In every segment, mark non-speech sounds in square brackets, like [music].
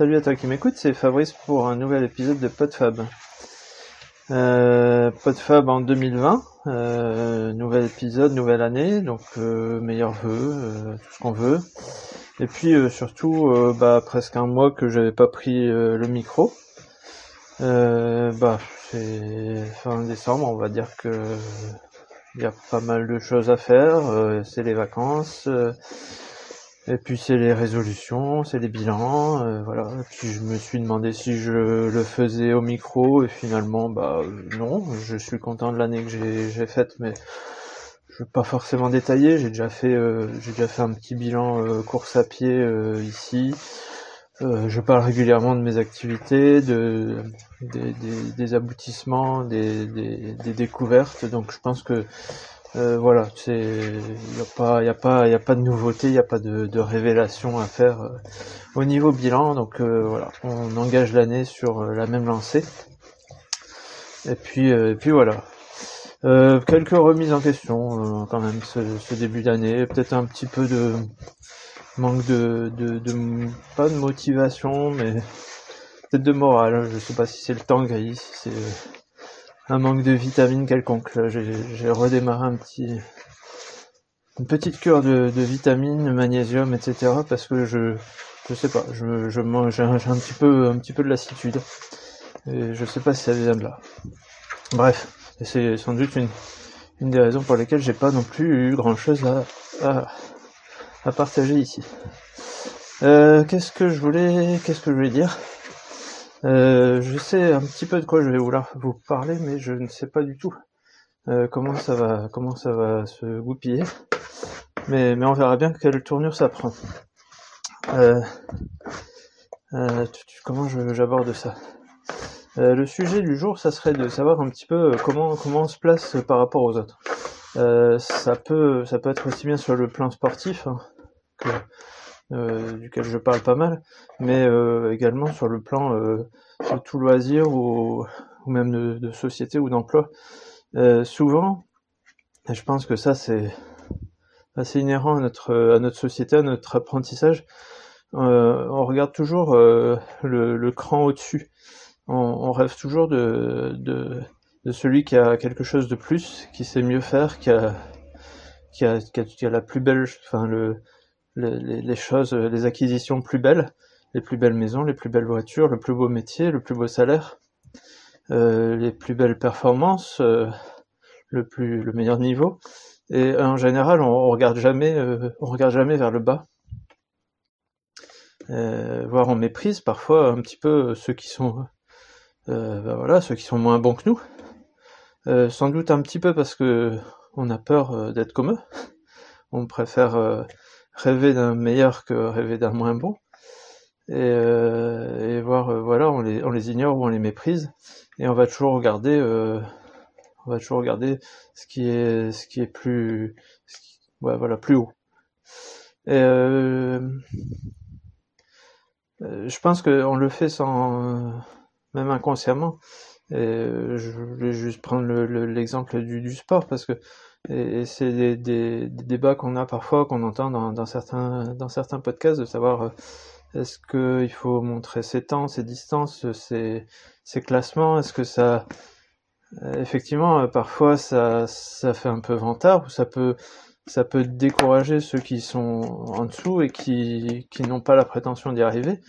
salut à toi qui m'écoute, c'est Fabrice pour un nouvel épisode de PodFab. Euh, PodFab en 2020, euh, nouvel épisode, nouvelle année, donc euh, meilleurs vœux, tout ce qu'on veut. Et puis surtout, bah, presque un mois que j'avais pas pris le micro. Bah, c'est fin décembre, on va dire que il y a pas mal de choses à faire. c'est les vacances. Et puis c'est les résolutions, c'est les bilans, euh, voilà. Et puis je me suis demandé si je le faisais au micro et finalement bah euh, non, je suis content de l'année que j'ai faite mais je vais pas forcément détailler, j'ai déjà fait euh, j'ai déjà fait un petit bilan course à pied ici. Je parle régulièrement de mes activités, de des, aboutissements, des découvertes. Donc je pense que euh, voilà, c'est il y a pas il a pas il a pas de nouveauté, il y a pas de, de révélation à faire euh, au niveau bilan. Donc euh, voilà, on engage l'année sur la même lancée. Et puis et puis voilà. Quelques remises en question quand même ce, début d'année, peut-être un petit peu de manque de pas de motivation mais peut-être de morale. Je sais pas si c'est le temps gris, si c'est un manque de vitamines quelconque. Là, j'ai redémarré un petit, une petite cure de, de vitamines, magnésium, etc. parce que je, je sais pas, je, je mange, j'ai un, un petit peu, un petit peu de lassitude. Et je sais pas si ça vient de là. Bref, c'est sans doute une, une des raisons pour lesquelles j'ai pas non plus eu grand chose à, à, à partager ici. Euh, qu'est-ce que je voulais, qu'est-ce que je voulais dire? Euh, je sais un petit peu de quoi je vais vouloir vous parler, mais je ne sais pas du tout euh, comment ça va, comment ça va se goupiller. Mais, mais on verra bien quelle tournure ça prend. Euh, euh, comment j'aborde ça? Euh, Le sujet du jour, ça serait de savoir un petit peu comment comment on se place par rapport aux autres. Ça peut ça peut être aussi bien sur le plan sportif hein, que euh, duquel je parle pas mal, mais euh, également sur le plan euh, de tout loisir ou, même de, société ou d'emploi. Souvent, et je pense que ça c'est assez inhérent à notre société, à notre apprentissage. on regarde toujours le, cran au-dessus. On, rêve toujours de, celui qui a quelque chose de plus, qui sait mieux faire, qui a qui qui a la plus belle, enfin le le- les, choses, euh, les acquisitions plus belles, les plus belles maisons, les plus belles voitures, le plus beau métier, le plus beau salaire, euh, les plus belles performances, euh, le meilleur niveau. Et en général, on, regarde jamais, on jamais vers le bas, voire on méprise parfois un petit peu ceux qui sont, ben ceux qui sont moins bons que nous. Sans doute un petit peu parce que on a peur d'être comme eux. On préfère rêver d'un meilleur que rêver d'un moins bon. Et, euh, et voir, euh, voilà, on les, ignore ou on les méprise. Et on va toujours regarder, euh, on va toujours regarder ce qui est, ce qui est plus, voilà, plus haut. Et euh, euh, je pense qu'on le fait sans, même inconsciemment. Et je voulais juste prendre le- le- l'exemple du sport parce que et, c'est des, débats qu'on a parfois, qu'on entend dans, certains dans certains podcasts, de savoir euh, est-ce que il faut montrer ses temps, ses distances, ses, classements, est-ce que ça euh, effectivement euh, parfois ça fait un peu vantard ou ça peut décourager ceux qui sont en dessous et qui n'ont pas la prétention d'y arriver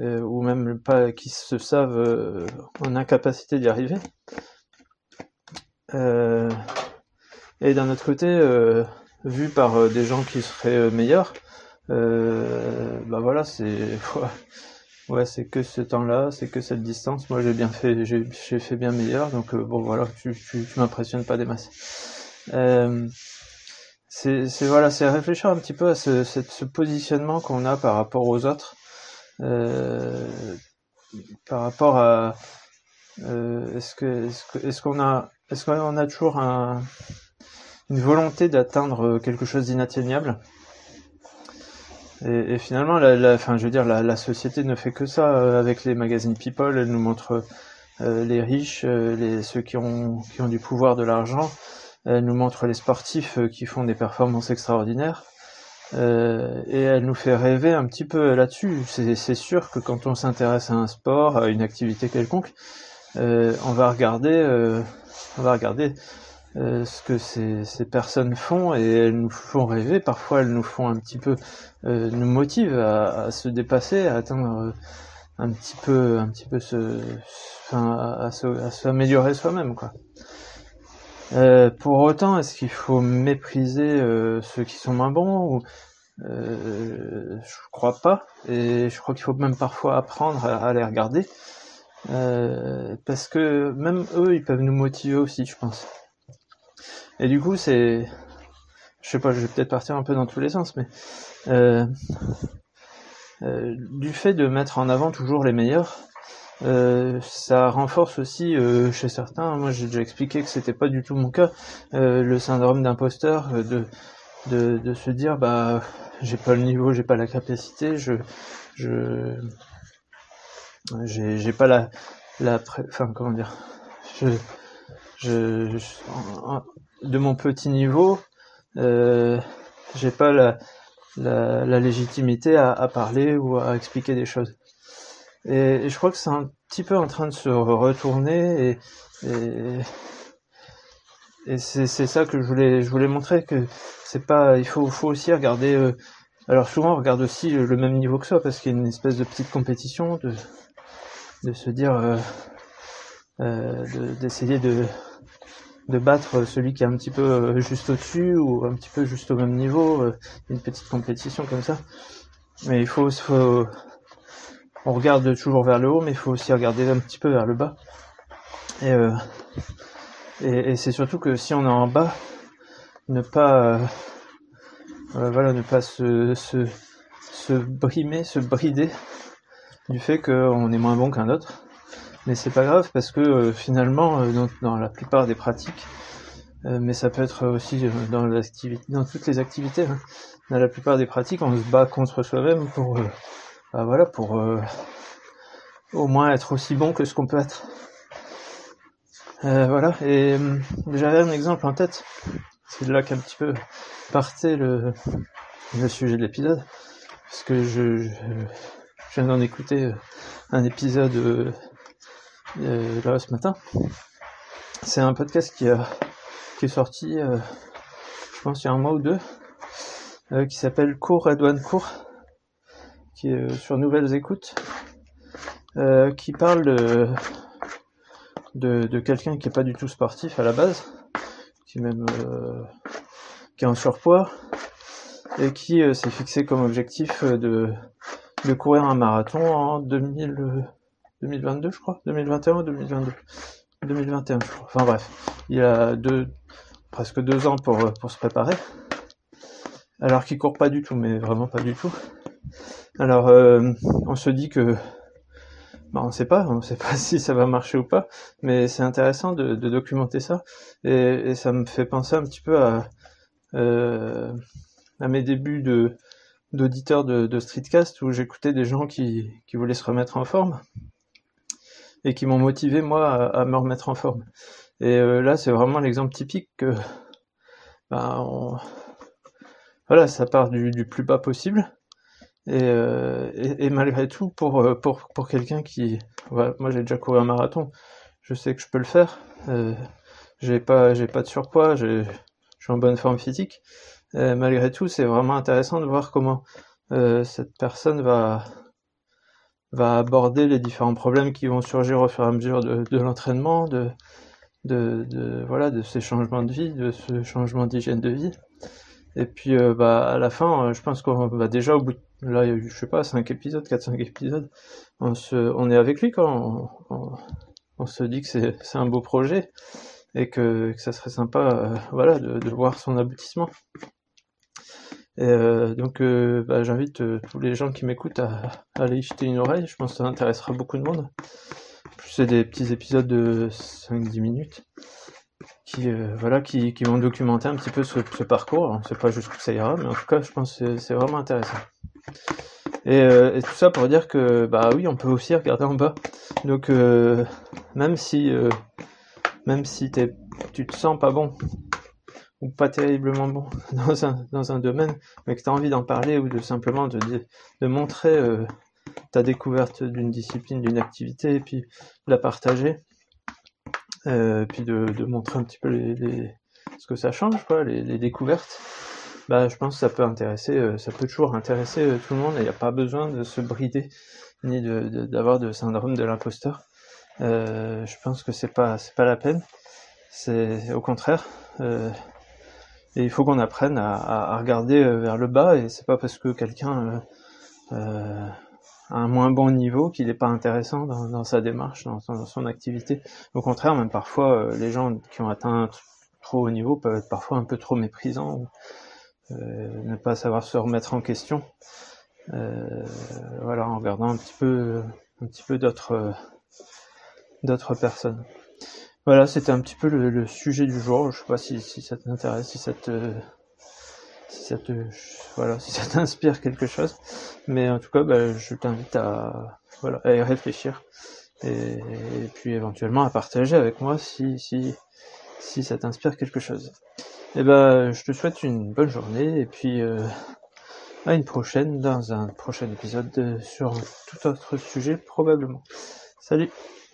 ou même pas qui se savent en incapacité d'y arriver? Et d'un autre côté, euh, vu par euh, des gens qui seraient euh, meilleurs, bah voilà, c'est [laughs] ouais, c'est que ce temps-là, c'est que cette distance. Moi, j'ai bien fait, j'ai fait bien meilleur, donc bon voilà, tu m'impressionnes pas des masses. C'est voilà, c'est réfléchir un petit peu à ce, positionnement qu'on a par rapport aux autres, par rapport à est-ce que qu'on a est-ce qu'on a toujours un une volonté d'atteindre quelque chose d'inatteignable. Et, finalement, la, enfin, je veux dire, la, société ne fait que ça euh, avec les magazines People. Elle nous montre euh, les riches, euh, les, ceux qui ont, qui ont du pouvoir, de l'argent. Elle nous montre les sportifs euh, qui font des performances extraordinaires. Euh, et elle nous fait rêver un petit peu là-dessus. C'est sûr que quand on s'intéresse à un sport, à une activité quelconque, euh, on va regarder, euh, on va regarder euh, ce que ces, personnes font et elles nous font rêver. Parfois, elles nous font un petit peu, euh, nous motivent à, se dépasser, à atteindre un petit peu, un petit peu enfin, à, à s'améliorer soi-même, quoi. Euh, pour autant, est-ce qu'il faut mépriser euh, ceux qui sont moins bons ou euh, Je crois pas, et je crois qu'il faut même parfois apprendre à, les regarder, euh, parce que même eux, ils peuvent nous motiver aussi, je pense. Et du coup, c'est, je sais pas, je vais peut-être partir un peu dans tous les sens, mais euh, du fait de mettre en avant toujours les meilleurs, euh, ça renforce aussi euh, chez certains, moi j'ai déjà expliqué que c'était pas du tout mon cas, euh, le syndrome d'imposteur, euh, de, de, de, se dire bah j'ai pas le niveau, j'ai pas la capacité, je je j'ai pas la la enfin comment dire je, je, de mon petit niveau euh, j'ai pas la, la, la légitimité à, à parler ou à expliquer des choses et, je crois que c'est un petit peu en train de se retourner et, et, et c'est, ça que je voulais, je voulais montrer que c'est pas, il faut, faut aussi regarder. Euh, alors souvent on regarde aussi le, même niveau que soi parce qu'il y a une espèce de petite compétition de, de se dire, euh, euh, d'essayer de, de battre celui qui est un petit peu euh, juste au-dessus ou un petit peu juste au même niveau, euh, une petite compétition comme ça. Mais il faut, faut on regarde toujours vers le haut, mais il faut aussi regarder un petit peu vers le bas. Et, euh, et, c'est surtout que si on est en bas, ne pas, euh, voilà, ne pas se, se, se brimer, se brider du fait qu'on est moins bon qu'un autre. Mais c'est pas grave parce que euh, finalement, euh, dans, la plupart des pratiques, euh, mais ça peut être aussi dans, dans toutes les activités, hein, dans la plupart des pratiques, on se bat contre soi-même pour bah voilà, pour au moins être aussi bon que ce qu'on peut être. Voilà, et euh, j'avais un exemple en tête, c'est là qu'un petit peu partait le, le sujet de l'épisode, parce que je viens d'en écouter un épisode euh, là ce matin. C'est un podcast qui, a, qui est sorti, je pense, il y a un mois ou deux, qui s'appelle Cours Redouane Cours qui est euh, sur Nouvelles Écoutes, euh, qui parle de, de, quelqu'un qui est pas du tout sportif à la base, qui est même euh, qui est en surpoids et qui euh, s'est fixé comme objectif euh, de, de courir un marathon en 2000, 2022 je crois, 2021 ou 2022, 2021 je crois. Enfin bref, il a deux, presque deux ans pour, pour se préparer. Alors qu'il court pas du tout, mais vraiment pas du tout. Alors, euh, on se dit que, bah, on sait pas, on sait pas [laughs] si ça va marcher ou pas, mais c'est intéressant de, documenter ça, et, et, ça me fait penser un petit peu à, euh, à mes débuts de d'auditeur de, de, streetcast où j'écoutais des gens qui, qui voulaient se remettre en forme et qui m'ont motivé moi à, me remettre en forme. Et euh, là, c'est vraiment l'exemple typique que, on, voilà, ça part du, plus bas possible et, euh, malgré tout, pour, euh, pour, pour quelqu'un qui... Moi j'ai déjà couru un marathon, je sais que je peux le faire. Euh, j'ai pas, pas de surpoids, je suis en bonne forme physique. Malgré tout, c'est vraiment intéressant de voir comment cette personne va, va aborder les différents problèmes qui vont surgir au fur et à mesure de, l'entraînement, de, voilà, de ces changements de vie, de ce changement d'hygiène de vie. Et puis euh, bah à la fin, je pense qu'on va déjà au bout de Là, je sais pas, 5 épisodes, 4-5 épisodes. On, se, on est avec lui quand on, se dit que c'est un beau projet et que, que ça serait sympa euh, voilà, de, voir son aboutissement. Euh, donc, euh, bah, j'invite euh, tous les gens qui m'écoutent à, aller y jeter une oreille. Je pense que ça intéressera beaucoup de monde. C'est des petits épisodes de 5-10 minutes qui, euh, voilà, qui, vont documenter un petit peu ce, parcours. On ne sait pas jusqu'où ça ira, mais en tout cas, je pense que c'est vraiment intéressant. Et, et, tout ça pour dire que bah oui, on peut aussi regarder en bas. Donc même si même si tu te sens pas bon ou pas terriblement bon [laughs] dans un, dans un domaine, mais que tu as envie d'en parler ou de simplement de, de montrer euh, ta découverte d'une discipline, d'une activité, et puis de la partager, euh, puis de, de, montrer un petit peu les, les, ce que ça change, quoi, les, les, découvertes, bah, je pense que ça peut intéresser, euh, ça peut toujours intéresser euh, tout le monde, et il n'y a pas besoin de se brider, ni d'avoir de, syndrome de l'imposteur. Euh, je pense que c'est pas, c'est pas la peine. C'est au contraire. Et il faut qu'on apprenne à, regarder euh, vers le bas et c'est pas parce que quelqu'un euh, euh, a un moins bon niveau qu'il n'est pas intéressant dans, sa démarche, dans son, activité. Au contraire, même parfois, les gens qui ont atteint trop haut niveau peuvent être parfois un peu trop méprisants ou ne pas savoir se remettre en question. voilà, en regardant un petit peu, un petit peu d'autres, d'autres personnes. Voilà, c'était un petit peu le, sujet du jour. Je sais pas si, si ça t'intéresse, si ça te, si ça te, voilà, si ça [laughs] t'inspire quelque chose. Mais en tout cas, bah, je t'invite à, voilà, à y réfléchir et, puis éventuellement à partager avec moi si, si, si ça t'inspire quelque chose. Et eh ben, je te souhaite une bonne journée et puis euh, à une prochaine dans un prochain épisode de, sur tout autre sujet probablement. Salut